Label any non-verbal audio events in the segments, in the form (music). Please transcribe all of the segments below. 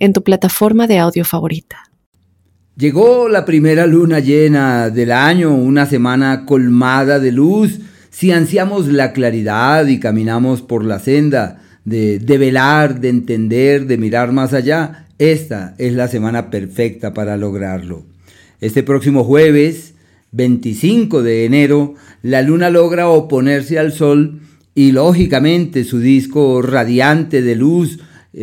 en tu plataforma de audio favorita. Llegó la primera luna llena del año, una semana colmada de luz. Si ansiamos la claridad y caminamos por la senda de, de velar, de entender, de mirar más allá, esta es la semana perfecta para lograrlo. Este próximo jueves, 25 de enero, la luna logra oponerse al sol y lógicamente su disco radiante de luz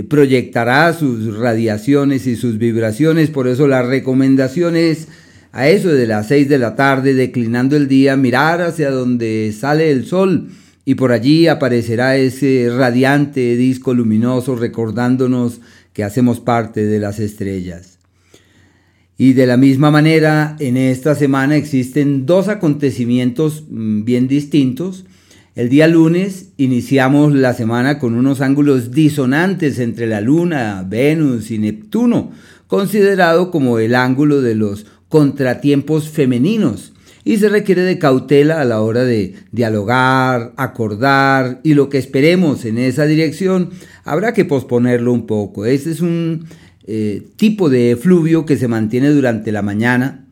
proyectará sus radiaciones y sus vibraciones, por eso la recomendación es a eso de las 6 de la tarde, declinando el día, mirar hacia donde sale el sol y por allí aparecerá ese radiante disco luminoso recordándonos que hacemos parte de las estrellas. Y de la misma manera, en esta semana existen dos acontecimientos mm, bien distintos el día lunes iniciamos la semana con unos ángulos disonantes entre la Luna, Venus y Neptuno, considerado como el ángulo de los contratiempos femeninos, y se requiere de cautela a la hora de dialogar, acordar, y lo que esperemos en esa dirección habrá que posponerlo un poco. Este es un eh, tipo de fluvio que se mantiene durante la mañana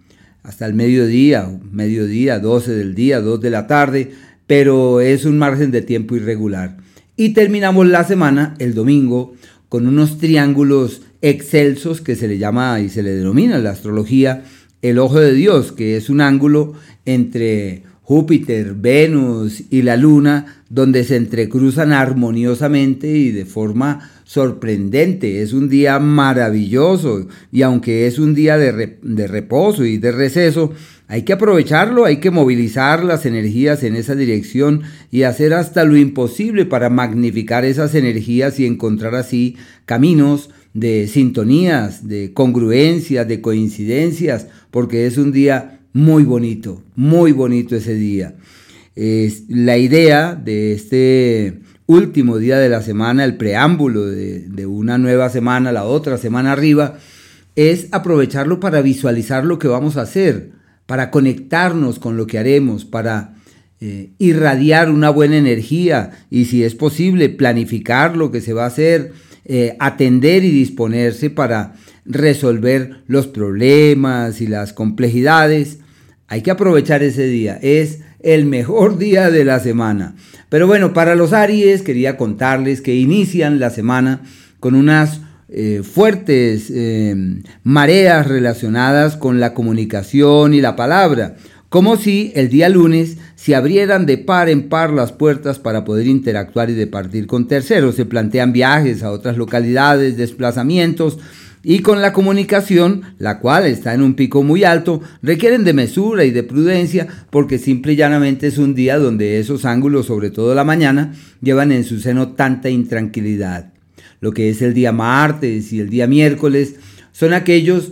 hasta el mediodía, mediodía, 12 del día, 2 de la tarde, pero es un margen de tiempo irregular. Y terminamos la semana, el domingo, con unos triángulos excelsos que se le llama y se le denomina en la astrología el ojo de Dios, que es un ángulo entre Júpiter, Venus y la Luna, donde se entrecruzan armoniosamente y de forma sorprendente. Es un día maravilloso y aunque es un día de, de reposo y de receso, hay que aprovecharlo, hay que movilizar las energías en esa dirección y hacer hasta lo imposible para magnificar esas energías y encontrar así caminos de sintonías, de congruencias, de coincidencias, porque es un día muy bonito, muy bonito ese día. Es la idea de este último día de la semana, el preámbulo de, de una nueva semana, la otra semana arriba, es aprovecharlo para visualizar lo que vamos a hacer para conectarnos con lo que haremos, para eh, irradiar una buena energía y si es posible planificar lo que se va a hacer, eh, atender y disponerse para resolver los problemas y las complejidades. Hay que aprovechar ese día, es el mejor (laughs) día de la semana. Pero bueno, para los Aries quería contarles que inician la semana con unas eh, fuertes eh, mareas relacionadas con la comunicación y la palabra, como si el día lunes se abrieran de par en par las puertas para poder interactuar y departir con terceros. Se plantean viajes a otras localidades, desplazamientos, y con la comunicación, la cual está en un pico muy alto, requieren de mesura y de prudencia porque simple y llanamente es un día donde esos ángulos, sobre todo la mañana, llevan en su seno tanta intranquilidad lo que es el día martes y el día miércoles, son aquellos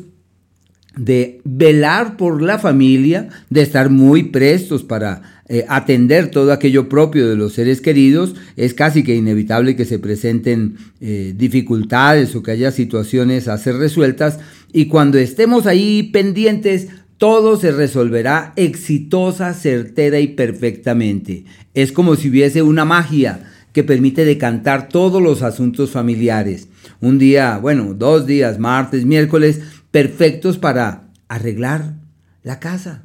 de velar por la familia, de estar muy prestos para eh, atender todo aquello propio de los seres queridos, es casi que inevitable que se presenten eh, dificultades o que haya situaciones a ser resueltas. Y cuando estemos ahí pendientes, todo se resolverá exitosa, certera y perfectamente. Es como si hubiese una magia que permite decantar todos los asuntos familiares. Un día, bueno, dos días, martes, miércoles, perfectos para arreglar la casa,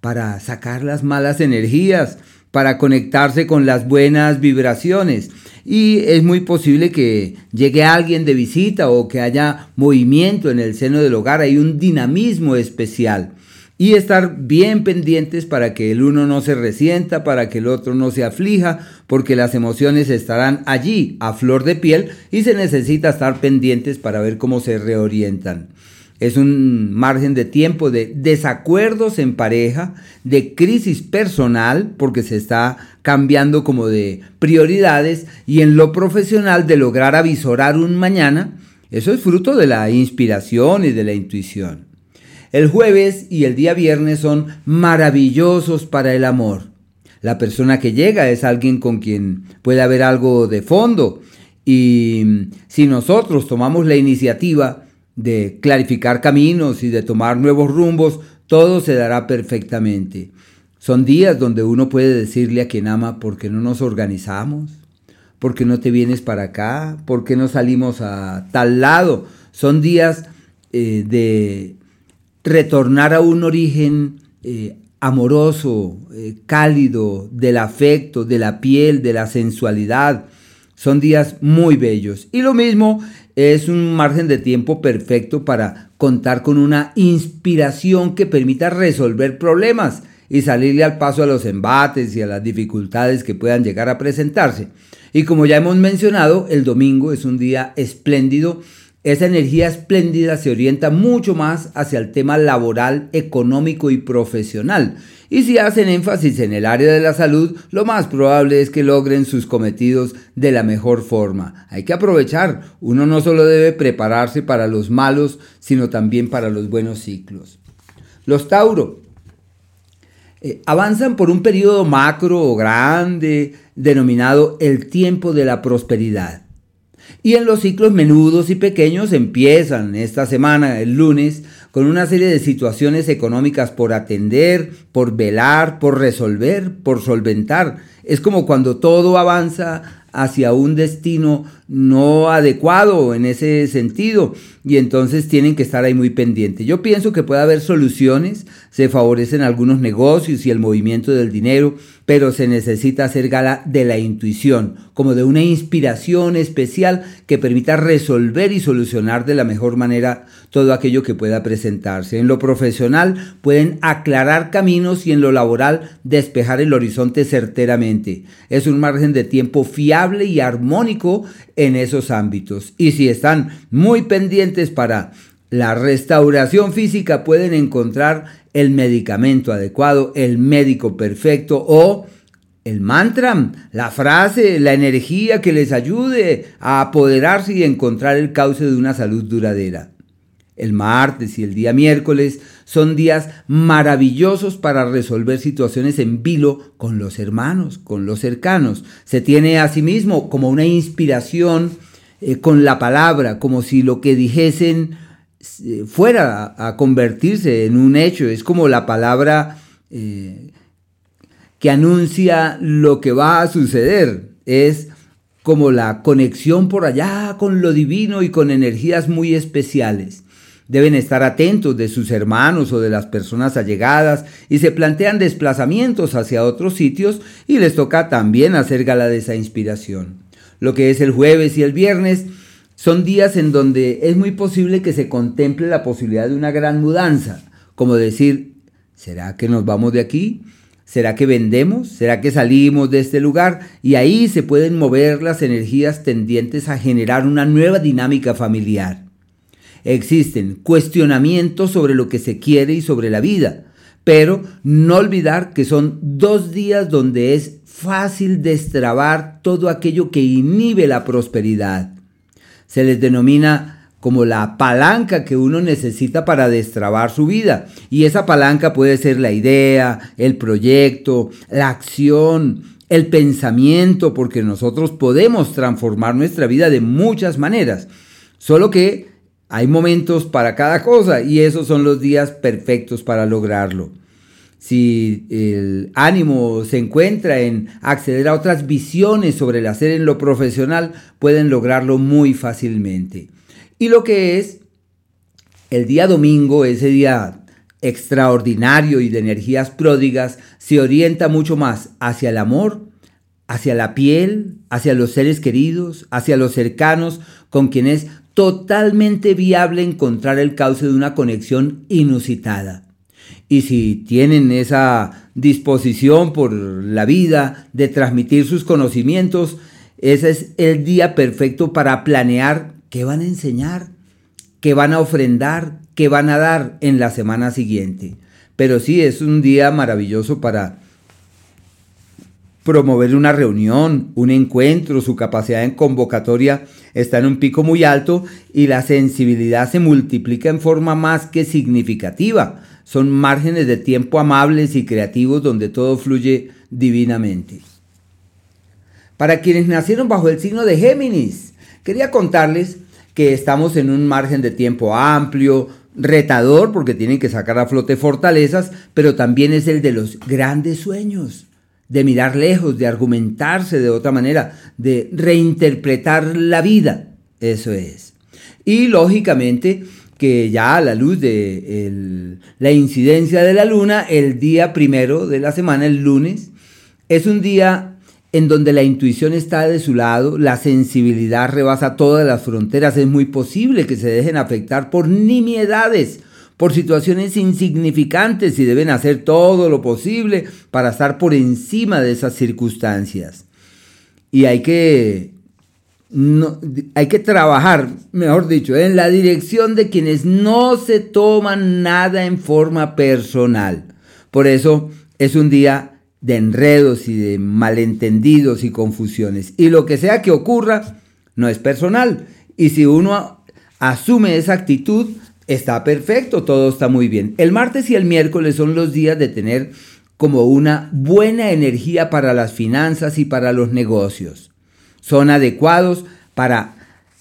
para sacar las malas energías, para conectarse con las buenas vibraciones. Y es muy posible que llegue alguien de visita o que haya movimiento en el seno del hogar, hay un dinamismo especial y estar bien pendientes para que el uno no se resienta, para que el otro no se aflija, porque las emociones estarán allí a flor de piel y se necesita estar pendientes para ver cómo se reorientan. Es un margen de tiempo de desacuerdos en pareja, de crisis personal, porque se está cambiando como de prioridades, y en lo profesional de lograr avisorar un mañana Eso es fruto de la inspiración y de la intuición. El jueves y el día viernes son maravillosos para el amor. La persona que llega es alguien con quien puede haber algo de fondo y si nosotros tomamos la iniciativa de clarificar caminos y de tomar nuevos rumbos, todo se dará perfectamente. Son días donde uno puede decirle a quien ama, ¿por qué no nos organizamos? ¿Por qué no te vienes para acá? ¿Por qué no salimos a tal lado? Son días eh, de retornar a un origen eh, amoroso, eh, cálido, del afecto, de la piel, de la sensualidad. Son días muy bellos. Y lo mismo es un margen de tiempo perfecto para contar con una inspiración que permita resolver problemas y salirle al paso a los embates y a las dificultades que puedan llegar a presentarse. Y como ya hemos mencionado, el domingo es un día espléndido esa energía espléndida se orienta mucho más hacia el tema laboral, económico y profesional. Y si hacen énfasis en el área de la salud, lo más probable es que logren sus cometidos de la mejor forma. Hay que aprovechar. Uno no solo debe prepararse para los malos, sino también para los buenos ciclos. Los Tauro eh, avanzan por un periodo macro o grande denominado el tiempo de la prosperidad. Y en los ciclos menudos y pequeños empiezan esta semana, el lunes, con una serie de situaciones económicas por atender, por velar, por resolver, por solventar. Es como cuando todo avanza hacia un destino no adecuado en ese sentido y entonces tienen que estar ahí muy pendientes. Yo pienso que puede haber soluciones, se favorecen algunos negocios y el movimiento del dinero, pero se necesita hacer gala de la intuición, como de una inspiración especial que permita resolver y solucionar de la mejor manera todo aquello que pueda presentarse. En lo profesional pueden aclarar caminos y en lo laboral despejar el horizonte certeramente. Es un margen de tiempo fiable y armónico en esos ámbitos. Y si están muy pendientes para la restauración física, pueden encontrar el medicamento adecuado, el médico perfecto o el mantra, la frase, la energía que les ayude a apoderarse y encontrar el cauce de una salud duradera. El martes y el día miércoles son días maravillosos para resolver situaciones en vilo con los hermanos, con los cercanos. Se tiene a sí mismo como una inspiración eh, con la palabra, como si lo que dijesen eh, fuera a, convertirse en un hecho. Es como la palabra eh, que anuncia lo que va a suceder. Es como la conexión por allá con lo divino y con energías muy especiales. Deben estar atentos de sus hermanos o de las personas allegadas y se plantean desplazamientos hacia otros sitios y les toca también hacer gala de esa inspiración. Lo que es el jueves y el viernes son días en donde es muy posible que se contemple la posibilidad de una gran mudanza, como decir, ¿será que nos vamos de aquí? ¿Será que vendemos? ¿Será que salimos de este lugar? Y ahí se pueden mover las energías tendientes a generar una nueva dinámica familiar. Existen cuestionamientos sobre lo que se quiere y sobre la vida, pero no olvidar que son dos días donde es fácil destrabar todo aquello que inhibe la prosperidad. Se les denomina como la palanca que uno necesita para destrabar su vida. Y esa palanca puede ser la idea, el proyecto, la acción, el pensamiento, porque nosotros podemos transformar nuestra vida de muchas maneras. Solo que hay momentos para cada cosa y esos son los días perfectos para lograrlo. Si el ánimo se encuentra en acceder a otras visiones sobre el hacer en lo profesional, pueden lograrlo muy fácilmente. Y lo que es el día domingo, ese día extraordinario y de energías pródigas, se orienta mucho más hacia el amor, hacia la piel, hacia los seres queridos, hacia los cercanos, con quienes totalmente viable encontrar el cauce de una conexión inusitada. Y si tienen esa disposición por la vida de transmitir sus conocimientos, ese es el día perfecto para planear qué van a enseñar, qué van a ofrendar, qué van a dar en la semana siguiente. Pero sí, es un día maravilloso para promover una reunión, un encuentro, su capacidad en convocatoria está en un pico muy alto y la sensibilidad se multiplica en forma más que significativa. Son márgenes de tiempo amables y creativos donde todo fluye divinamente. Para quienes nacieron bajo el signo de Géminis, quería contarles que estamos en un margen de tiempo amplio, retador, porque tienen que sacar a flote fortalezas, pero también es el de los grandes sueños de mirar lejos, de argumentarse de otra manera, de reinterpretar la vida. Eso es. Y lógicamente que ya a la luz de la incidencia de la luna, el día primero de la semana, el lunes, es un día en donde la intuición está de su lado, la sensibilidad rebasa todas las fronteras, es muy posible que se dejen afectar por nimiedades por situaciones insignificantes y deben hacer todo lo posible para estar por encima de esas circunstancias. Y hay que, hay que trabajar, mejor dicho, en la dirección de quienes no se toman nada en forma personal. Por eso es un día de enredos y de malentendidos y confusiones. Y lo que sea que ocurra, no es personal. Y si uno asume esa actitud, está perfecto, todo está muy bien. El martes y el miércoles son los días de tener como una buena energía para las finanzas y para los negocios. Son adecuados para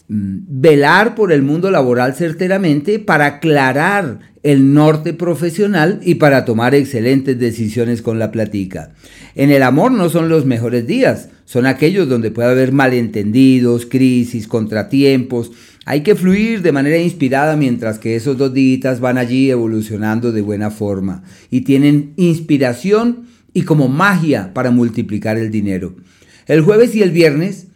mm, velar por el mundo laboral certeramente, para aclarar el norte profesional y para tomar excelentes decisiones con la platica. En el amor no son los mejores días, son aquellos donde puede haber malentendidos, crisis, contratiempos, hay que fluir de manera inspirada mientras que esos dos días van allí evolucionando de buena forma y tienen inspiración y como magia para multiplicar el dinero. El jueves y el viernes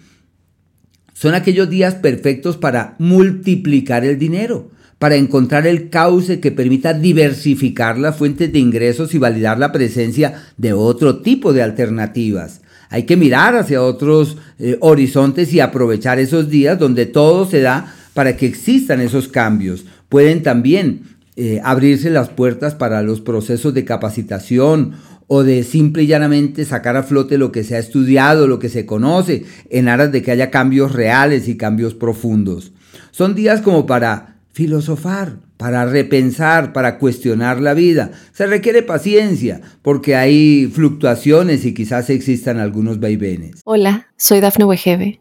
son aquellos días perfectos para multiplicar el dinero, para encontrar el cauce que permita diversificar las fuentes de ingresos y validar la presencia de otro tipo de alternativas. Hay que mirar hacia otros eh, horizontes y aprovechar esos días donde todo se da para que existan esos cambios. Pueden también eh, abrirse las puertas para los procesos de capacitación o de simple y llanamente sacar a flote lo que se ha estudiado, lo que se conoce, en aras de que haya cambios reales y cambios profundos. Son días como para filosofar, para repensar, para cuestionar la vida. Se requiere paciencia porque hay fluctuaciones y quizás existan algunos vaivenes. Hola, soy Dafne Wegebe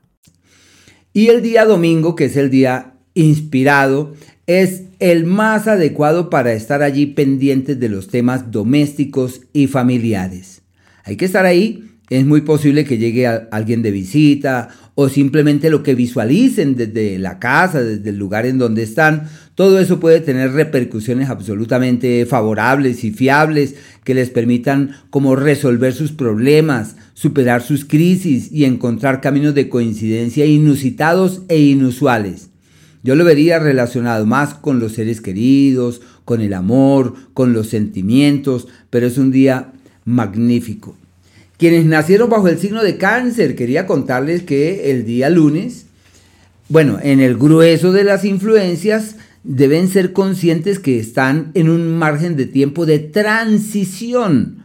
Y el día domingo, que es el día inspirado, es el más adecuado para estar allí pendientes de los temas domésticos y familiares. Hay que estar ahí. Es muy posible que llegue alguien de visita o simplemente lo que visualicen desde la casa, desde el lugar en donde están, todo eso puede tener repercusiones absolutamente favorables y fiables que les permitan como resolver sus problemas, superar sus crisis y encontrar caminos de coincidencia inusitados e inusuales. Yo lo vería relacionado más con los seres queridos, con el amor, con los sentimientos, pero es un día magnífico. Quienes nacieron bajo el signo de cáncer, quería contarles que el día lunes, bueno, en el grueso de las influencias, deben ser conscientes que están en un margen de tiempo de transición.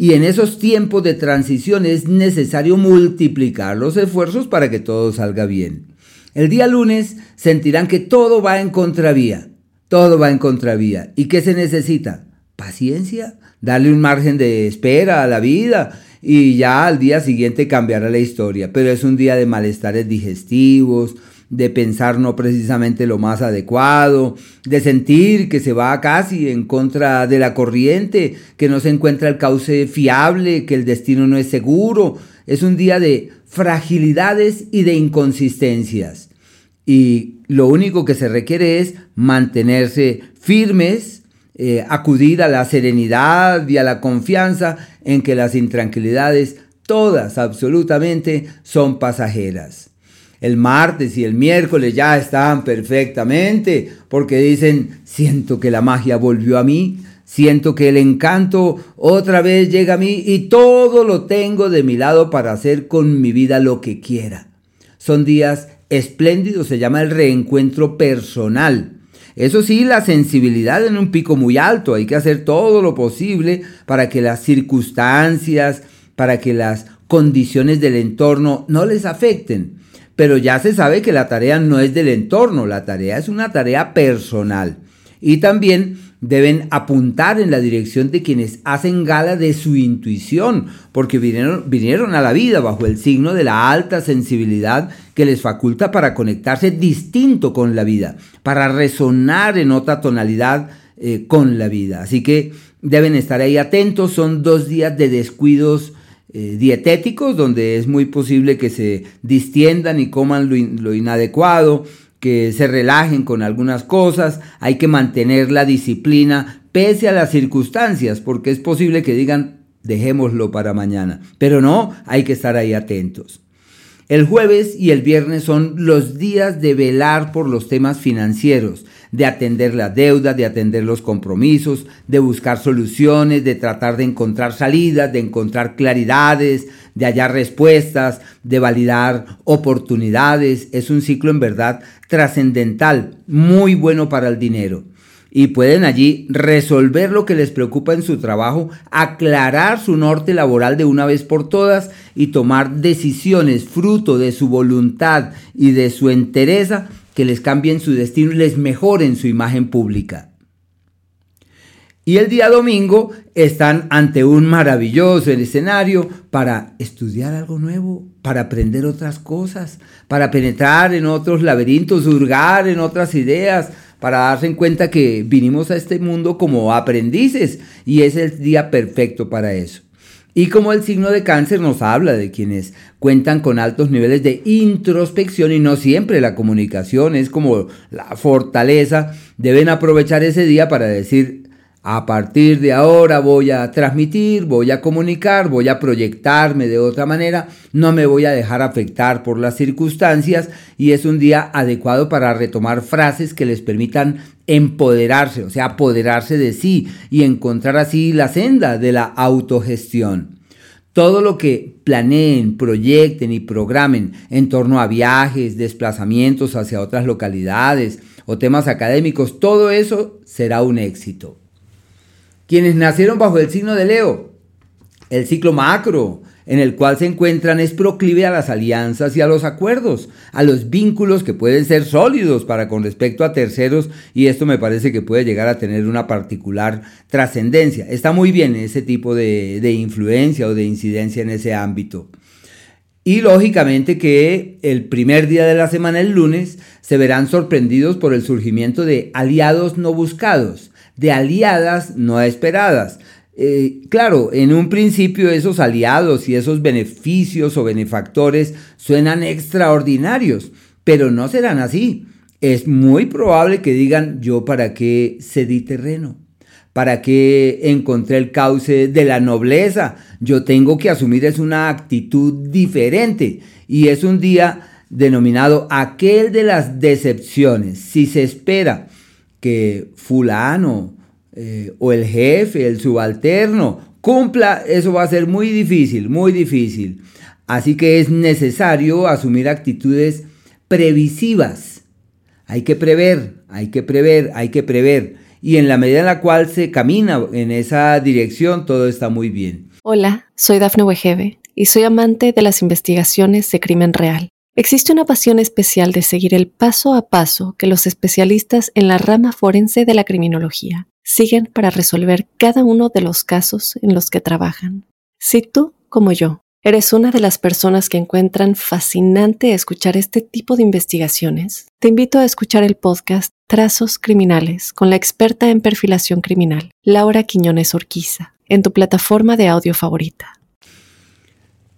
Y en esos tiempos de transición es necesario multiplicar los esfuerzos para que todo salga bien. El día lunes sentirán que todo va en contravía. Todo va en contravía. ¿Y qué se necesita? Paciencia, darle un margen de espera a la vida y ya al día siguiente cambiará la historia. Pero es un día de malestares digestivos, de pensar no precisamente lo más adecuado, de sentir que se va casi en contra de la corriente, que no se encuentra el cauce fiable, que el destino no es seguro. Es un día de fragilidades y de inconsistencias. Y lo único que se requiere es mantenerse firmes, eh, acudir a la serenidad y a la confianza en que las intranquilidades, todas absolutamente, son pasajeras. El martes y el miércoles ya están perfectamente porque dicen, siento que la magia volvió a mí, siento que el encanto otra vez llega a mí y todo lo tengo de mi lado para hacer con mi vida lo que quiera. Son días espléndidos, se llama el reencuentro personal. Eso sí, la sensibilidad en un pico muy alto, hay que hacer todo lo posible para que las circunstancias, para que las condiciones del entorno no les afecten. Pero ya se sabe que la tarea no es del entorno, la tarea es una tarea personal. Y también deben apuntar en la dirección de quienes hacen gala de su intuición, porque vinieron, vinieron, a la vida bajo el signo de la alta sensibilidad que les faculta para conectarse distinto con la vida, para resonar en otra tonalidad eh, con la vida. Así que deben estar ahí atentos, son dos días de descuidos eh, dietéticos, donde es muy posible que se distiendan y coman lo, inadecuado, que se relajen con algunas cosas, hay que mantener la disciplina pese a las circunstancias, porque es posible que digan dejémoslo para mañana, pero no, hay que estar ahí atentos. El jueves y el viernes son los días de velar por los temas financieros, de atender la deuda, de atender los compromisos, de buscar soluciones, de tratar de encontrar salidas, de encontrar claridades, de hallar respuestas, de validar oportunidades. Es un ciclo en verdad trascendental, muy bueno para el dinero y pueden allí resolver lo que les preocupa en su trabajo, aclarar su norte laboral de una vez por todas y tomar decisiones fruto de su voluntad y de su entereza que les cambien su destino y les mejoren su imagen pública. Y el día domingo están ante un maravilloso escenario para estudiar algo nuevo, para aprender otras cosas, para penetrar en otros laberintos, hurgar en otras ideas, para darse en cuenta que vinimos a este mundo como aprendices y es el día perfecto para eso. Y como el signo de cáncer nos habla de quienes cuentan con altos niveles de introspección y no siempre la comunicación es como la fortaleza, deben aprovechar ese día para decir, a partir de ahora voy a transmitir, voy a comunicar, voy a proyectarme de otra manera, no me voy a dejar afectar por las circunstancias y es un día adecuado para retomar frases que les permitan empoderarse, o sea, apoderarse de sí y encontrar así la senda de la autogestión. Todo lo que planeen, proyecten y programen en torno a viajes, desplazamientos hacia otras localidades o temas académicos, todo eso será un éxito quienes nacieron bajo el signo de Leo. El ciclo macro en el cual se encuentran es proclive a las alianzas y a los acuerdos, a los vínculos que pueden ser sólidos para con respecto a terceros y esto me parece que puede llegar a tener una particular trascendencia. Está muy bien ese tipo de, de influencia o de incidencia en ese ámbito. Y lógicamente que el primer día de la semana, el lunes, se verán sorprendidos por el surgimiento de aliados no buscados, de aliadas no esperadas. Eh, claro, en un principio esos aliados y esos beneficios o benefactores suenan extraordinarios, pero no serán así. Es muy probable que digan yo para qué cedí terreno, para qué encontré el cauce de la nobleza. Yo tengo que asumir es una actitud diferente y es un día denominado aquel de las decepciones. Si se espera que fulano eh, o el jefe, el subalterno, cumpla, eso va a ser muy difícil, muy difícil. Así que es necesario asumir actitudes previsivas. Hay que prever, hay que prever, hay que prever. Y en la medida en la cual se camina en esa dirección, todo está muy bien. Hola, soy Dafne Wegebe y soy amante de las investigaciones de crimen real. Existe una pasión especial de seguir el paso a paso que los especialistas en la rama forense de la criminología siguen para resolver cada uno de los casos en los que trabajan. Si tú, como yo, eres una de las personas que encuentran fascinante escuchar este tipo de investigaciones, te invito a escuchar el podcast Trazos Criminales con la experta en perfilación criminal, Laura Quiñones Orquiza, en tu plataforma de audio favorita.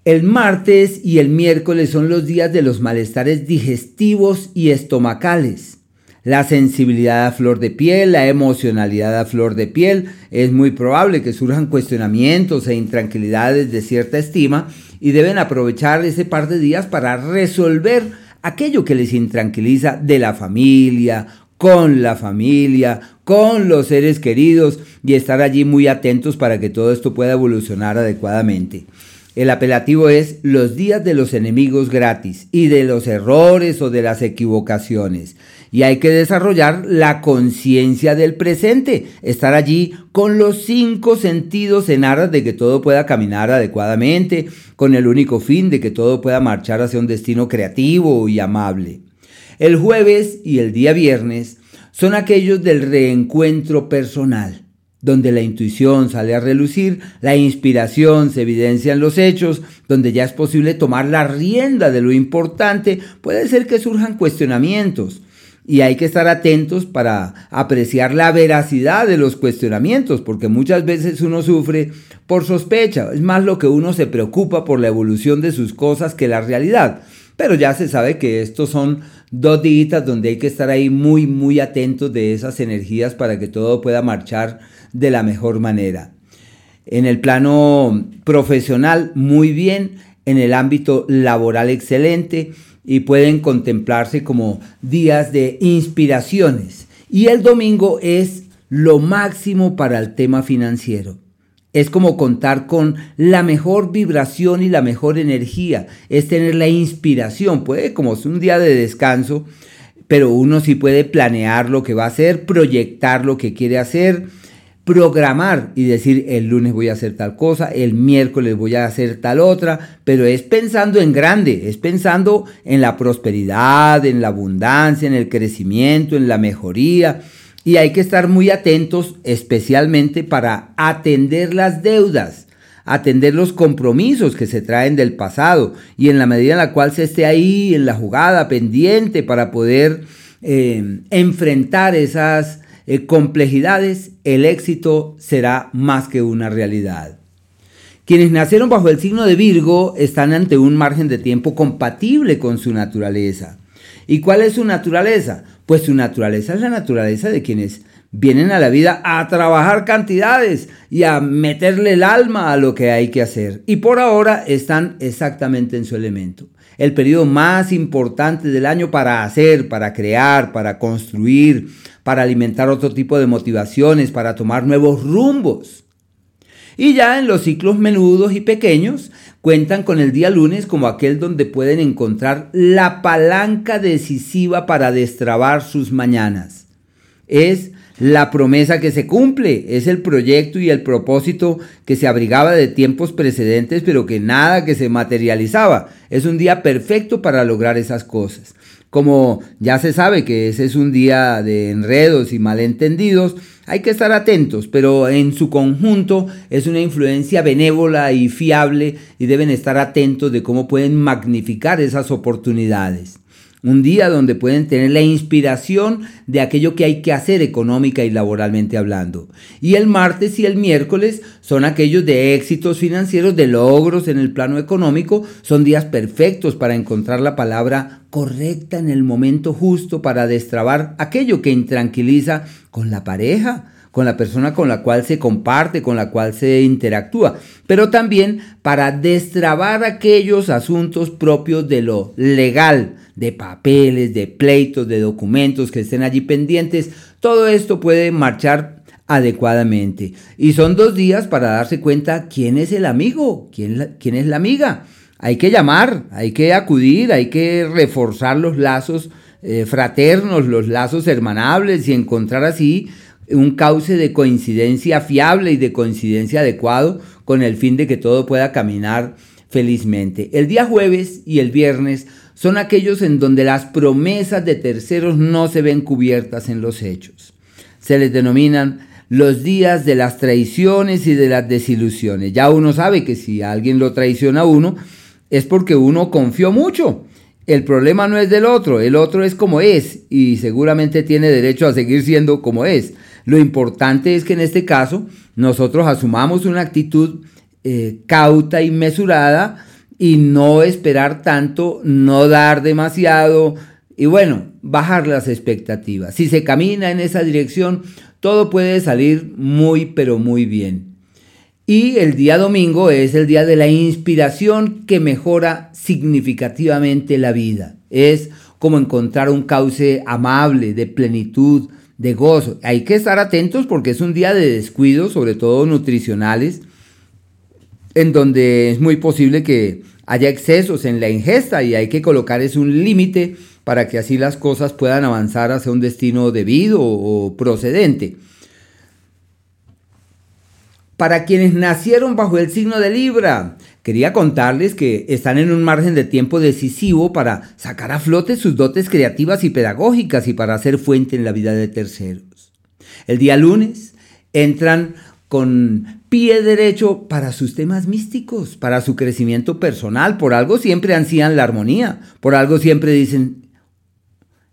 El martes y el miércoles son los días de los malestares digestivos y estomacales. La sensibilidad a flor de piel, la emocionalidad a flor de piel, es muy probable que surjan cuestionamientos e intranquilidades de cierta estima y deben aprovechar ese par de días para resolver aquello que les intranquiliza de la familia, con la familia, con los seres queridos y estar allí muy atentos para que todo esto pueda evolucionar adecuadamente. El apelativo es los días de los enemigos gratis y de los errores o de las equivocaciones. Y hay que desarrollar la conciencia del presente, estar allí con los cinco sentidos en aras de que todo pueda caminar adecuadamente, con el único fin de que todo pueda marchar hacia un destino creativo y amable. El jueves y el día viernes son aquellos del reencuentro personal, donde la intuición sale a relucir, la inspiración se evidencia en los hechos, donde ya es posible tomar la rienda de lo importante, puede ser que surjan cuestionamientos. Y hay que estar atentos para apreciar la veracidad de los cuestionamientos, porque muchas veces uno sufre por sospecha, es más lo que uno se preocupa por la evolución de sus cosas que la realidad. Pero ya se sabe que estos son dos días donde hay que estar ahí muy, muy atentos de esas energías para que todo pueda marchar de la mejor manera. En el plano profesional, muy bien. En el ámbito laboral, excelente. Y pueden contemplarse como días de inspiraciones. Y el domingo es lo máximo para el tema financiero. Es como contar con la mejor vibración y la mejor energía. Es tener la inspiración. Puede como un día de descanso, pero uno sí puede planear lo que va a hacer, proyectar lo que quiere hacer, programar y decir el lunes voy a hacer tal cosa, el miércoles voy a hacer tal otra, pero es pensando en grande, es pensando en la prosperidad, en la abundancia, en el crecimiento, en la mejoría. Y hay que estar muy atentos especialmente para atender las deudas, atender los compromisos que se traen del pasado. Y en la medida en la cual se esté ahí en la jugada pendiente para poder eh, enfrentar esas eh, complejidades, el éxito será más que una realidad. Quienes nacieron bajo el signo de Virgo están ante un margen de tiempo compatible con su naturaleza. ¿Y cuál es su naturaleza? Pues su naturaleza es la naturaleza de quienes vienen a la vida a trabajar cantidades y a meterle el alma a lo que hay que hacer. Y por ahora están exactamente en su elemento. El periodo más importante del año para hacer, para crear, para construir, para alimentar otro tipo de motivaciones, para tomar nuevos rumbos. Y ya en los ciclos menudos y pequeños cuentan con el día lunes como aquel donde pueden encontrar la palanca decisiva para destrabar sus mañanas. Es la promesa que se cumple, es el proyecto y el propósito que se abrigaba de tiempos precedentes, pero que nada que se materializaba. Es un día perfecto para lograr esas cosas. Como ya se sabe que ese es un día de enredos y malentendidos, hay que estar atentos, pero en su conjunto es una influencia benévola y fiable y deben estar atentos de cómo pueden magnificar esas oportunidades. Un día donde pueden tener la inspiración de aquello que hay que hacer económica y laboralmente hablando. Y el martes y el miércoles son aquellos de éxitos financieros, de logros en el plano económico. Son días perfectos para encontrar la palabra correcta en el momento justo para destrabar aquello que intranquiliza con la pareja con la persona con la cual se comparte, con la cual se interactúa, pero también para destrabar aquellos asuntos propios de lo legal, de papeles, de pleitos, de documentos que estén allí pendientes. Todo esto puede marchar adecuadamente. Y son dos días para darse cuenta quién es el amigo, quién, quién es la amiga. Hay que llamar, hay que acudir, hay que reforzar los lazos eh, fraternos, los lazos hermanables y encontrar así un cauce de coincidencia fiable y de coincidencia adecuado con el fin de que todo pueda caminar felizmente. El día jueves y el viernes son aquellos en donde las promesas de terceros no se ven cubiertas en los hechos. Se les denominan los días de las traiciones y de las desilusiones. Ya uno sabe que si alguien lo traiciona a uno es porque uno confió mucho. El problema no es del otro, el otro es como es y seguramente tiene derecho a seguir siendo como es. Lo importante es que en este caso nosotros asumamos una actitud eh, cauta y mesurada y no esperar tanto, no dar demasiado y bueno, bajar las expectativas. Si se camina en esa dirección, todo puede salir muy pero muy bien. Y el día domingo es el día de la inspiración que mejora significativamente la vida. es como encontrar un cauce amable, de plenitud, de gozo. Hay que estar atentos porque es un día de descuidos, sobre todo nutricionales, en donde es muy posible que haya excesos en la ingesta y hay que colocar es un límite para que así las cosas puedan avanzar hacia un destino debido o procedente. Para quienes nacieron bajo el signo de Libra, quería contarles que están en un margen de tiempo decisivo para sacar a flote sus dotes creativas y pedagógicas y para ser fuente en la vida de terceros. El día lunes entran con pie derecho para sus temas místicos, para su crecimiento personal. Por algo siempre ansían la armonía, por algo siempre dicen,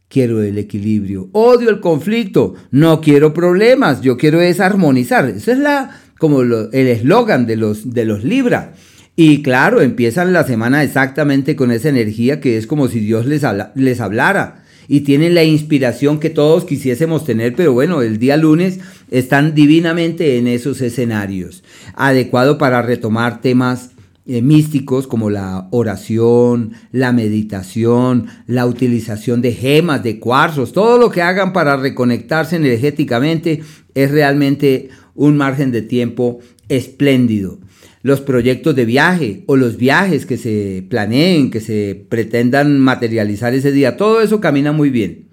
quiero el equilibrio, odio el conflicto, no quiero problemas, yo quiero es armonizar. Esa es la como el eslogan de los, de los Libra. Y claro, empiezan la semana exactamente con esa energía que es como si Dios les, les hablara. Y tienen la inspiración que todos quisiésemos tener, pero bueno, el día lunes están divinamente en esos escenarios. Adecuado para retomar temas eh, místicos como la oración, la meditación, la utilización de gemas, de cuarzos, todo lo que hagan para reconectarse energéticamente es realmente un margen de tiempo espléndido. Los proyectos de viaje o los viajes que se planeen, que se pretendan materializar ese día, todo eso camina muy bien.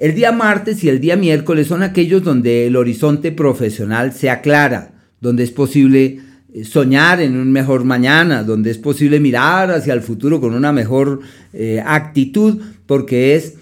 El día martes y el día miércoles son aquellos donde el horizonte profesional se aclara, donde es posible eh, soñar en un mejor mañana, donde es posible mirar hacia el futuro con una mejor eh, actitud, porque es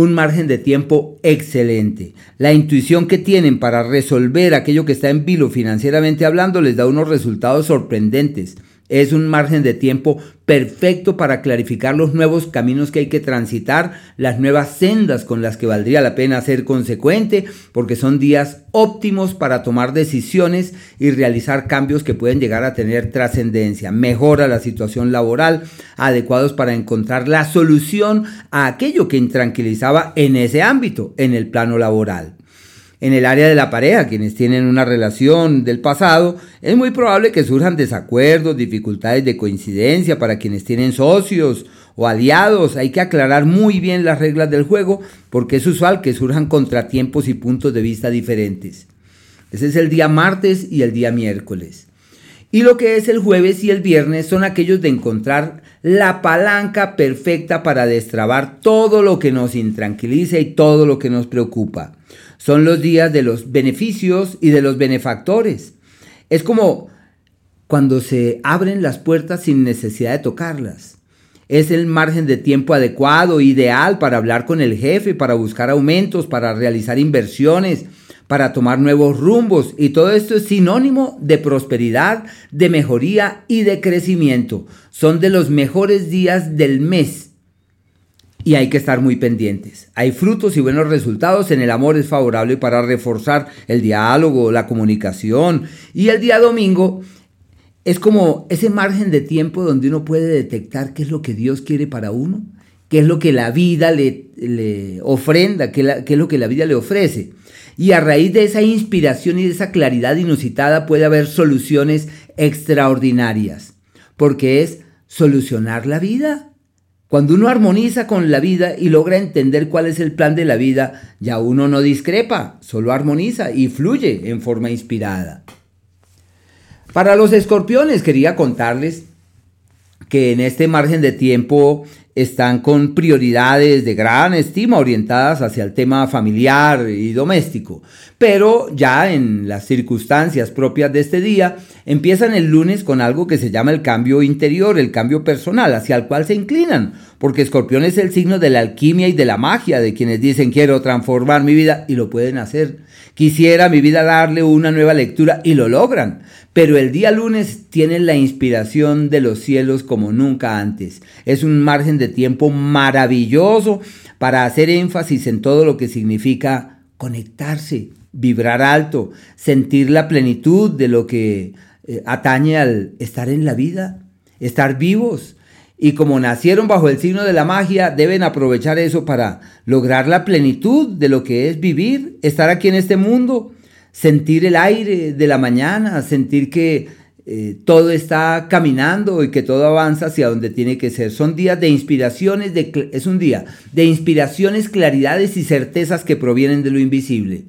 un margen de tiempo excelente. La intuición que tienen para resolver aquello que está en vilo financieramente hablando les da unos resultados sorprendentes. Es un margen de tiempo perfecto para clarificar los nuevos caminos que hay que transitar, las nuevas sendas con las que valdría la pena ser consecuente, porque son días óptimos para tomar decisiones y realizar cambios que pueden llegar a tener trascendencia. Mejora la situación laboral, adecuados para encontrar la solución a aquello que intranquilizaba en ese ámbito, en el plano laboral en el área de la pareja, quienes tienen una relación del pasado, es muy probable que surjan desacuerdos, dificultades de coincidencia para quienes tienen socios o aliados. Hay que aclarar muy bien las reglas del juego porque es usual que surjan contratiempos y puntos de vista diferentes. Ese es el día martes y el día miércoles. Y lo que es el jueves y el viernes son aquellos de encontrar la palanca perfecta para destrabar todo lo que nos intranquiliza y todo lo que nos preocupa. Son los días de los beneficios y de los benefactores. Es como cuando se abren las puertas sin necesidad de tocarlas. Es el margen de tiempo adecuado, ideal para hablar con el jefe, para buscar aumentos, para realizar inversiones, para tomar nuevos rumbos. Y todo esto es sinónimo de prosperidad, de mejoría y de crecimiento. Son de los mejores días del mes y hay que estar muy pendientes. Hay frutos y buenos resultados. En el amor es favorable para reforzar el diálogo, la comunicación. Y el día domingo es como ese margen de tiempo donde uno puede detectar qué es lo que Dios quiere para uno, qué es lo que la vida le, ofrenda, qué, qué es lo que la vida le ofrece. Y a raíz de esa inspiración y de esa claridad inusitada puede haber soluciones extraordinarias, porque es solucionar la vida cuando uno armoniza con la vida y logra entender cuál es el plan de la vida, ya uno no discrepa, solo armoniza y fluye en forma inspirada. Para los escorpiones quería contarles que en este margen de tiempo están con prioridades de gran estima orientadas hacia el tema familiar y doméstico. Pero ya en las circunstancias propias de este día, empiezan el lunes con algo que se llama el cambio interior, el cambio personal, hacia el cual se inclinan, porque Escorpión es el signo de la alquimia y de la magia, de quienes dicen quiero transformar mi vida y lo pueden hacer. Quisiera mi vida darle una nueva lectura y lo logran. Pero el día lunes tienen la inspiración de los cielos como nunca antes. Es un margen de tiempo maravilloso para hacer énfasis en todo lo que significa conectarse, vibrar alto, sentir la plenitud de lo que eh, atañe al estar en la vida, estar vivos. Y como nacieron bajo el signo de la magia, deben aprovechar eso para lograr la plenitud de lo que es vivir, estar aquí en este mundo sentir el aire de la mañana, sentir que eh, todo está caminando y que todo avanza hacia donde tiene que ser. Son días de inspiraciones, de, es un día de inspiraciones, claridades y certezas que provienen de lo invisible.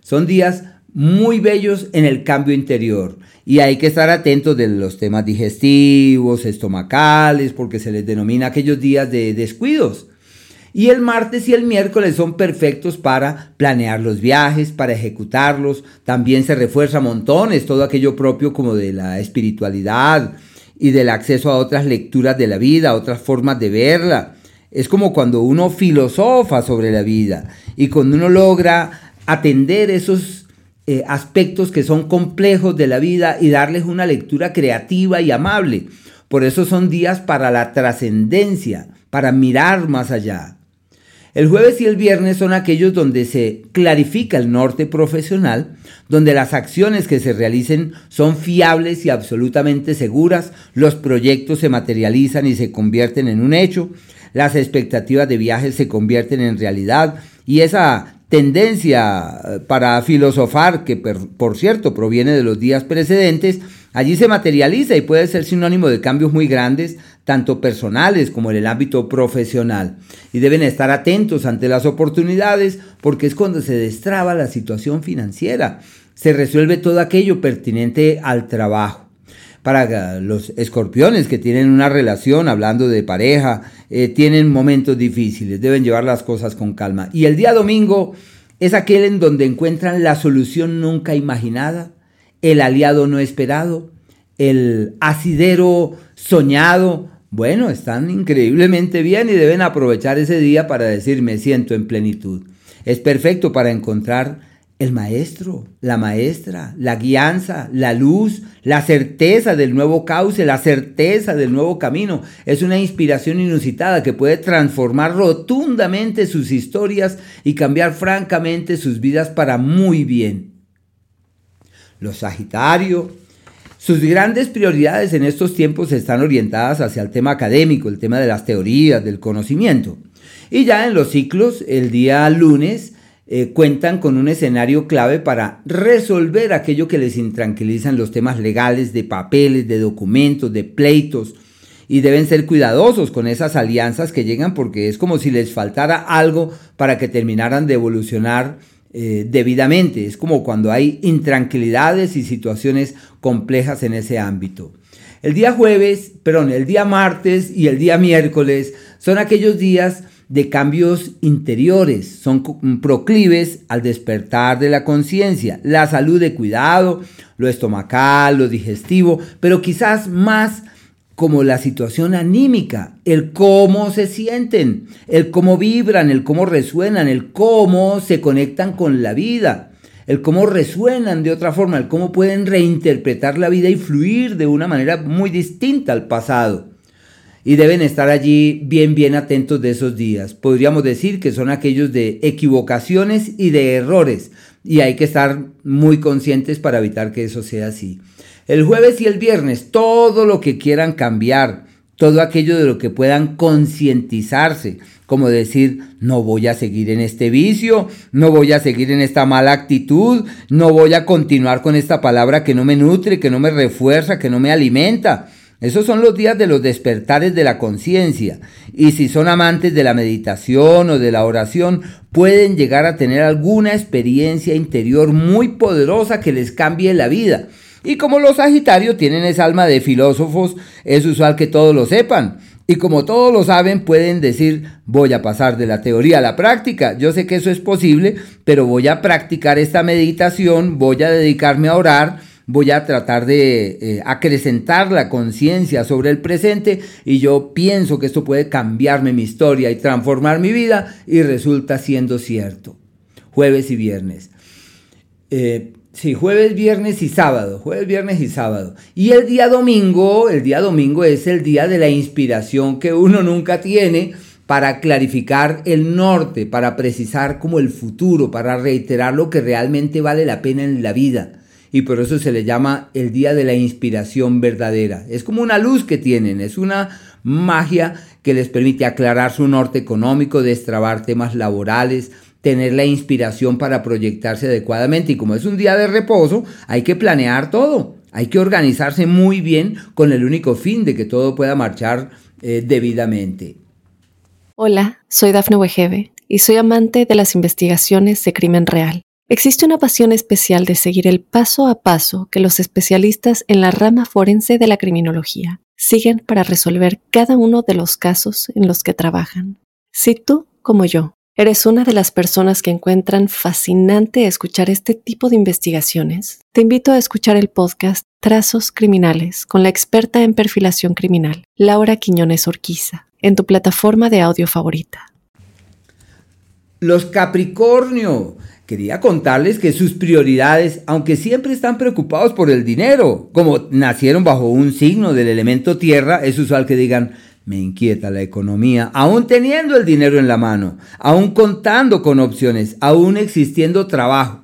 Son días muy bellos en el cambio interior y hay que estar atentos de los temas digestivos, estomacales, porque se les denomina aquellos días de descuidos. Y el martes y el miércoles son perfectos para planear los viajes, para ejecutarlos. También se refuerza montones todo aquello propio como de la espiritualidad y del acceso a otras lecturas de la vida, a otras formas de verla. Es como cuando uno filosofa sobre la vida y cuando uno logra atender esos eh, aspectos que son complejos de la vida y darles una lectura creativa y amable. Por eso son días para la trascendencia, para mirar más allá. El jueves y el viernes son aquellos donde se clarifica el norte profesional, donde las acciones que se realicen son fiables y absolutamente seguras, los proyectos se materializan y se convierten en un hecho, las expectativas de viajes se convierten en realidad y esa tendencia eh, para filosofar, que por cierto proviene de los días precedentes, allí se materializa y puede ser sinónimo de cambios muy grandes, tanto personales como en el ámbito profesional. Y deben estar atentos ante las oportunidades porque es cuando se destraba la situación financiera, se resuelve todo aquello pertinente al trabajo para los escorpiones que tienen una relación, hablando de pareja, eh, tienen momentos difíciles, deben llevar las cosas con calma. Y el día domingo es aquel en donde encuentran la solución nunca imaginada, el aliado no esperado, el asidero soñado. Bueno, están increíblemente bien y deben aprovechar ese día para decir me siento en plenitud. Es perfecto para encontrar el maestro, la maestra, la guianza, la luz, la certeza del nuevo cauce, la certeza del nuevo camino. Es una inspiración inusitada que puede transformar rotundamente sus historias y cambiar francamente sus vidas para muy bien. Los Sagitario, sus grandes prioridades en estos tiempos están orientadas hacia el tema académico, el tema de las teorías, del conocimiento. Y ya en los ciclos, el día lunes, eh, cuentan con un escenario clave para resolver aquello que les intranquilizan los temas legales de papeles, de documentos, de pleitos. Y deben ser cuidadosos con esas alianzas que llegan porque es como si les faltara algo para que terminaran de evolucionar eh, debidamente. Es como cuando hay intranquilidades y situaciones complejas en ese ámbito. El día jueves, perdón, el día martes y el día miércoles son aquellos días de cambios interiores, son proclives al despertar de la conciencia, la salud de cuidado, lo estomacal, lo digestivo, pero quizás más como la situación anímica, el cómo se sienten, el cómo vibran, el cómo resuenan, el cómo se conectan con la vida, el cómo resuenan de otra forma, el cómo pueden reinterpretar la vida y fluir de una manera muy distinta al pasado y deben estar allí bien, bien atentos de esos días. Podríamos decir que son aquellos de equivocaciones y de errores y hay que estar muy conscientes para evitar que eso sea así. El jueves y el viernes, todo lo que quieran cambiar, todo aquello de lo que puedan concientizarse, como decir, no voy a seguir en este vicio, no voy a seguir en esta mala actitud, no voy a continuar con esta palabra que no me nutre, que no me refuerza, que no me alimenta. Esos son los días de los despertares de la conciencia. Y si son amantes de la meditación o de la oración, pueden llegar a tener alguna experiencia interior muy poderosa que les cambie la vida. Y como los Sagitarios tienen esa alma de filósofos, es usual que todos lo sepan. Y como todos lo saben, pueden decir, voy a pasar de la teoría a la práctica. Yo sé que eso es posible, pero voy a practicar esta meditación, voy a dedicarme a orar voy a tratar de eh, acrecentar la conciencia sobre el presente y yo pienso que esto puede cambiarme mi historia y transformar mi vida y resulta siendo cierto. Jueves y viernes. Eh, sí, jueves, viernes y sábado. Jueves, viernes y sábado. Y el día domingo, el día domingo es el día de la inspiración que uno nunca tiene para clarificar el norte, para precisar como el futuro, para reiterar lo que realmente vale la pena en la vida y por eso se le llama el día de la inspiración verdadera. Es como una luz que tienen, es una magia que les permite aclarar su norte económico, destrabar temas laborales, tener la inspiración para proyectarse adecuadamente y como es un día de reposo, hay que planear todo. Hay que organizarse muy bien con el único fin de que todo pueda marchar eh, debidamente. Hola, soy Dafne Wegebe y soy amante de las investigaciones de crimen real. Existe una pasión especial de seguir el paso a paso que los especialistas en la rama forense de la criminología siguen para resolver cada uno de los casos en los que trabajan. Si tú, como yo, eres una de las personas que encuentran fascinante escuchar este tipo de investigaciones, te invito a escuchar el podcast Trazos Criminales con la experta en perfilación criminal, Laura Quiñones Orquiza, en tu plataforma de audio favorita. Los Capricornio. Quería contarles que sus prioridades, aunque siempre están preocupados por el dinero, como nacieron bajo un signo del elemento tierra, es usual que digan, me inquieta la economía, aún teniendo el dinero en la mano, aún contando con opciones, aún existiendo trabajo.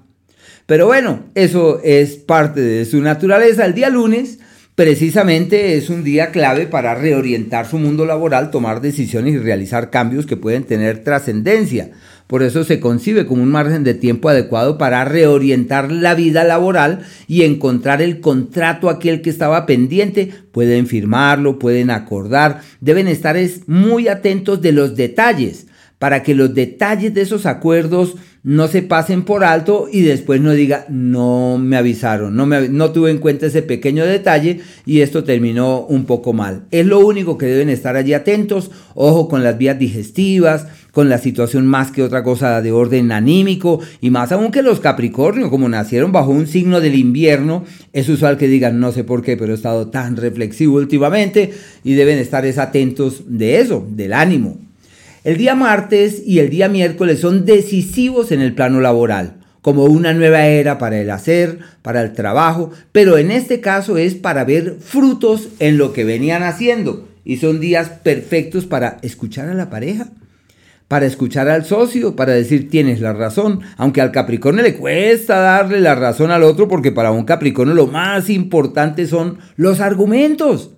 Pero bueno, eso es parte de su naturaleza. El día lunes precisamente es un día clave para reorientar su mundo laboral, tomar decisiones y realizar cambios que pueden tener trascendencia. Por eso se concibe como un margen de tiempo adecuado para reorientar la vida laboral y encontrar el contrato aquel que estaba pendiente. Pueden firmarlo, pueden acordar, deben estar muy atentos de los detalles para que los detalles de esos acuerdos no se pasen por alto y después no diga, no me avisaron, no, me, no tuve en cuenta ese pequeño detalle y esto terminó un poco mal. Es lo único que deben estar allí atentos, ojo con las vías digestivas, con la situación más que otra cosa de orden anímico y más aún que los Capricornio, como nacieron bajo un signo del invierno, es usual que digan, no sé por qué, pero he estado tan reflexivo últimamente y deben estar atentos de eso, del ánimo. El día martes y el día miércoles son decisivos en el plano laboral, como una nueva era para el hacer, para el trabajo, pero en este caso es para ver frutos en lo que venían haciendo y son días perfectos para escuchar a la pareja, para escuchar al socio, para decir tienes la razón, aunque al Capricornio le cuesta darle la razón al otro porque para un Capricornio lo más importante son los argumentos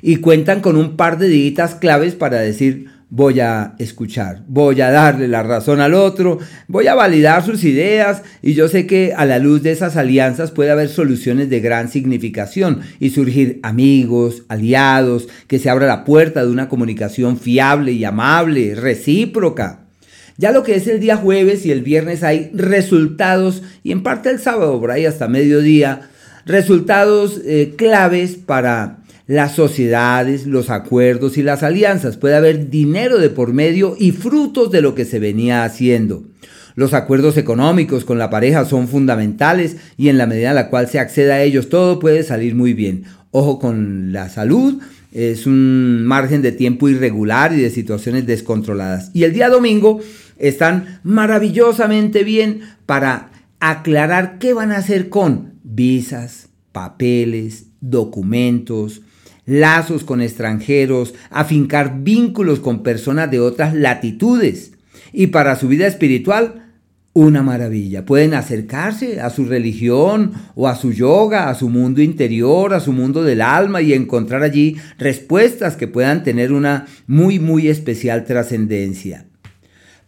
y cuentan con un par de ditas claves para decir voy a escuchar, voy a darle la razón al otro, voy a validar sus ideas y yo sé que a la luz de esas alianzas puede haber soluciones de gran significación y surgir amigos, aliados, que se abra la puerta de una comunicación fiable y amable, recíproca. Ya lo que es el día jueves y el viernes hay resultados y en parte el sábado por ahí hasta mediodía, resultados eh, claves para las sociedades, los acuerdos y las alianzas. Puede haber dinero de por medio y frutos de lo que se venía haciendo. Los acuerdos económicos con la pareja son fundamentales y en la medida en la cual se acceda a ellos todo puede salir muy bien. Ojo con la salud, es un margen de tiempo irregular y de situaciones descontroladas. Y el día domingo están maravillosamente bien para aclarar qué van a hacer con visas, papeles, documentos, lazos con extranjeros, afincar vínculos con personas de otras latitudes. Y para su vida espiritual, una maravilla. Pueden acercarse a su religión o a su yoga, a su mundo interior, a su mundo del alma y encontrar allí respuestas que puedan tener una muy, muy especial trascendencia.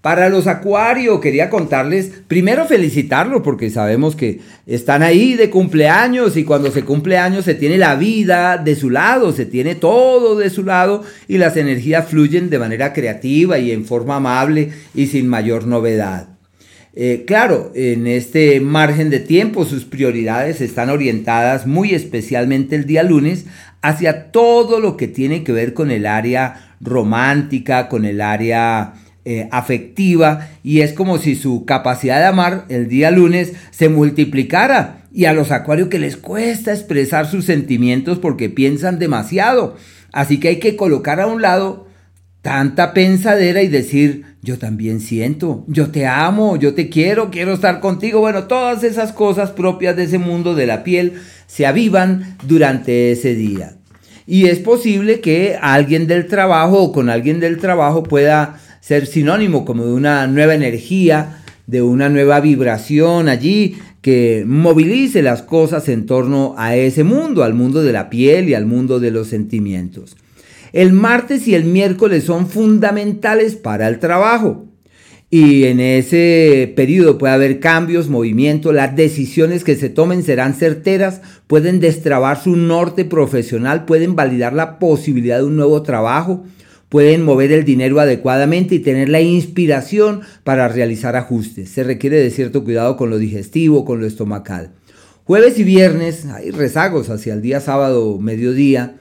Para los Acuario, quería contarles, primero felicitarlos porque sabemos que están ahí de cumpleaños y cuando se cumple años se tiene la vida de su lado, se tiene todo de su lado y las energías fluyen de manera creativa y en forma amable y sin mayor novedad. Eh, claro, en este margen de tiempo sus prioridades están orientadas muy especialmente el día lunes hacia todo lo que tiene que ver con el área romántica, con el área eh, afectiva y es como si su capacidad de amar el día lunes se multiplicara y a los acuarios que les cuesta expresar sus sentimientos porque piensan demasiado. Así que hay que colocar a un lado tanta pensadera y decir, yo también siento, yo te amo, yo te quiero, quiero estar contigo. Bueno, todas esas cosas propias de ese mundo de la piel se avivan durante ese día. Y es posible que alguien del trabajo o con alguien del trabajo pueda ser sinónimo como de una nueva energía, de una nueva vibración allí que movilice las cosas en torno a ese mundo, al mundo de la piel y al mundo de los sentimientos. El martes y el miércoles son fundamentales para el trabajo. Y en ese periodo puede haber cambios, movimientos, las decisiones que se tomen serán certeras, pueden destrabar su norte profesional, pueden validar la posibilidad de un nuevo trabajo, pueden mover el dinero adecuadamente y tener la inspiración para realizar ajustes. Se requiere de cierto cuidado con lo digestivo, con lo estomacal. Jueves y viernes hay rezagos hacia el día sábado, mediodía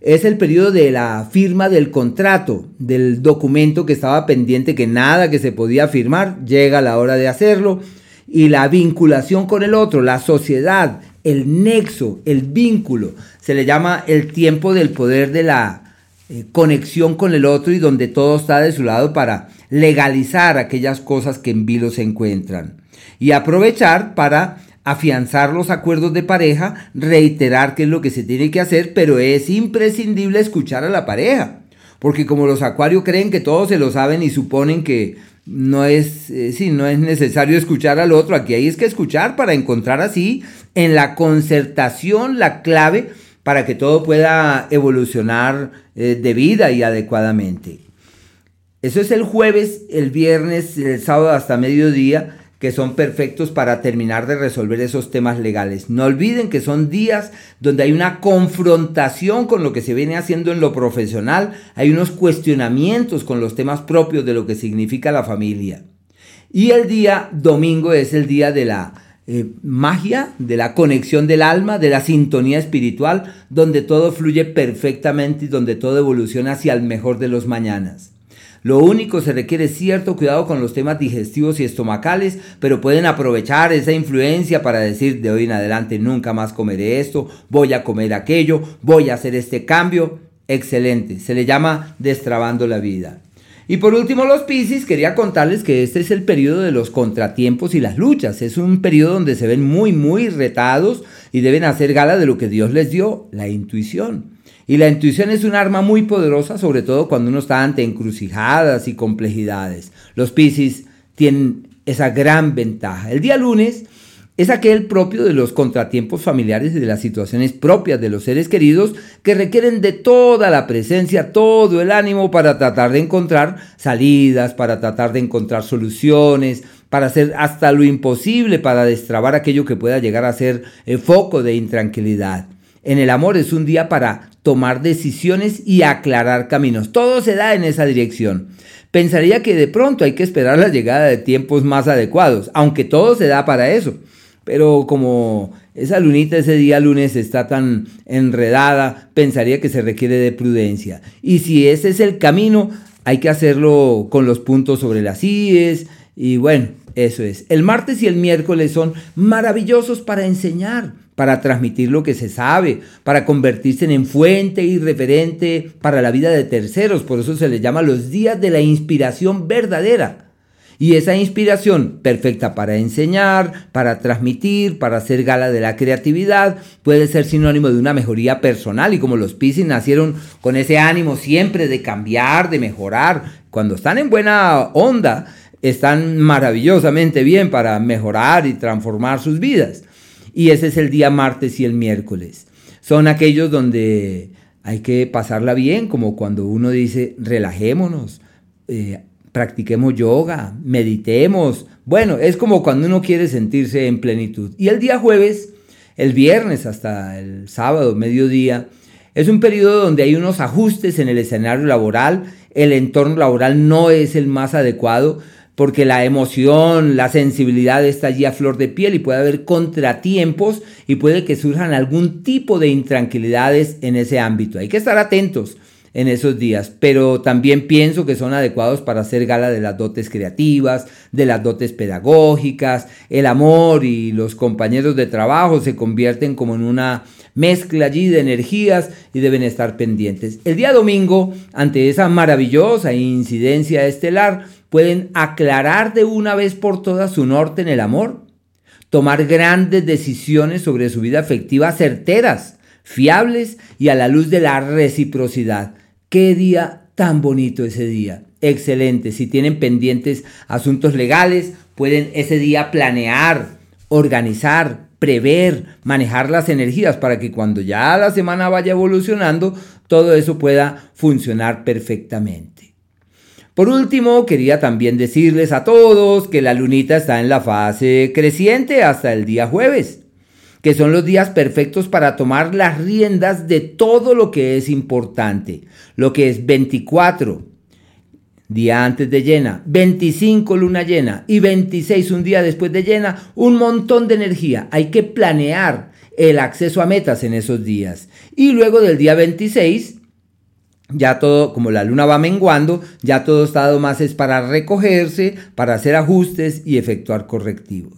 es el periodo de la firma del contrato, del documento que estaba pendiente, que nada que se podía firmar, llega la hora de hacerlo, y la vinculación con el otro, la sociedad, el nexo, el vínculo, se le llama el tiempo del poder de la eh, conexión con el otro y donde todo está de su lado para legalizar aquellas cosas que en vilo se encuentran y aprovechar para afianzar los acuerdos de pareja, reiterar qué es lo que se tiene que hacer, pero es imprescindible escuchar a la pareja. Porque como los acuarios creen que todos se lo saben y suponen que no es, eh, no es necesario escuchar al otro, aquí hay es que escuchar para encontrar así en la concertación la clave para que todo pueda evolucionar eh, de vida y adecuadamente. Eso es el jueves, el viernes, el sábado hasta mediodía que son perfectos para terminar de resolver esos temas legales. No olviden que son días donde hay una confrontación con lo que se viene haciendo en lo profesional, hay unos cuestionamientos con los temas propios de lo que significa la familia. Y el día domingo es el día de la eh, magia, de la conexión del alma, de la sintonía espiritual, donde todo fluye perfectamente y donde todo evoluciona hacia el mejor de los mañanas. Lo único se requiere cierto cuidado con los temas digestivos y estomacales, pero pueden aprovechar esa influencia para decir de hoy en adelante nunca más comeré esto, voy a comer aquello, voy a hacer este cambio. Excelente, se le llama destrabando la vida. Y por último, los Piscis, quería contarles que este es el periodo de los contratiempos y las luchas. Es un periodo donde se ven muy, muy retados y deben hacer gala de lo que Dios les dio, la intuición. Y la intuición es un arma muy poderosa, sobre todo cuando uno está ante encrucijadas y complejidades. Los Piscis tienen esa gran ventaja. El día lunes es aquel propio de los contratiempos familiares y de las situaciones propias de los seres queridos que requieren de toda la presencia, todo el ánimo para tratar de encontrar salidas, para tratar de encontrar soluciones, para hacer hasta lo imposible para destrabar aquello que pueda llegar a ser el foco de intranquilidad. En el amor es un día para tomar decisiones y aclarar caminos. Todo se da en esa dirección. Pensaría que de pronto hay que esperar la llegada de tiempos más adecuados, aunque todo se da para eso. Pero como esa lunita ese día lunes está tan enredada, pensaría que se requiere de prudencia. Y si ese es el camino, hay que hacerlo con los puntos sobre las IES. Y bueno, eso es. El martes y el miércoles son maravillosos para enseñar para transmitir lo que se sabe, para convertirse en fuente y referente para la vida de terceros. Por eso se les llama los días de la inspiración verdadera. Y esa inspiración perfecta para enseñar, para transmitir, para hacer gala de la creatividad, puede ser sinónimo de una mejoría personal. Y como los Piscis nacieron con ese ánimo siempre de cambiar, de mejorar, cuando están en buena onda, están maravillosamente bien para mejorar y transformar sus vidas y ese es el día martes y el miércoles. Son aquellos donde hay que pasarla bien, como cuando uno dice, relajémonos, eh, practiquemos yoga, meditemos. Bueno, es como cuando uno quiere sentirse en plenitud. Y el día jueves, el viernes hasta el sábado, mediodía, es un periodo donde hay unos ajustes en el escenario laboral, el entorno laboral no es el más adecuado, porque la emoción, la sensibilidad está allí a flor de piel y puede haber contratiempos y puede que surjan algún tipo de intranquilidades en ese ámbito. Hay que estar atentos en esos días, pero también pienso que son adecuados para hacer gala de las dotes creativas, de las dotes pedagógicas, el amor y los compañeros de trabajo se convierten como en una mezcla allí de energías y deben estar pendientes. El día domingo, ante esa maravillosa incidencia estelar, pueden aclarar de una vez por todas su norte en el amor, tomar grandes decisiones sobre su vida afectiva certeras, fiables y a la luz de la reciprocidad. Qué día tan bonito ese día. Excelente. Si tienen pendientes asuntos legales, pueden ese día planear, organizar, prever, manejar las energías para que cuando ya la semana vaya evolucionando, todo eso pueda funcionar perfectamente. Por último, quería también decirles a todos que la lunita está en la fase creciente hasta el día jueves, que son los días perfectos para tomar las riendas de todo lo que es importante, lo que es 24, día antes de llena, 25 luna llena y 26 un día después de llena, un montón de energía. Hay que planear el acceso a metas en esos días. Y luego del día 26 ya todo, como la luna va menguando, ya todo estado más es para recogerse, para hacer ajustes y efectuar correctivos.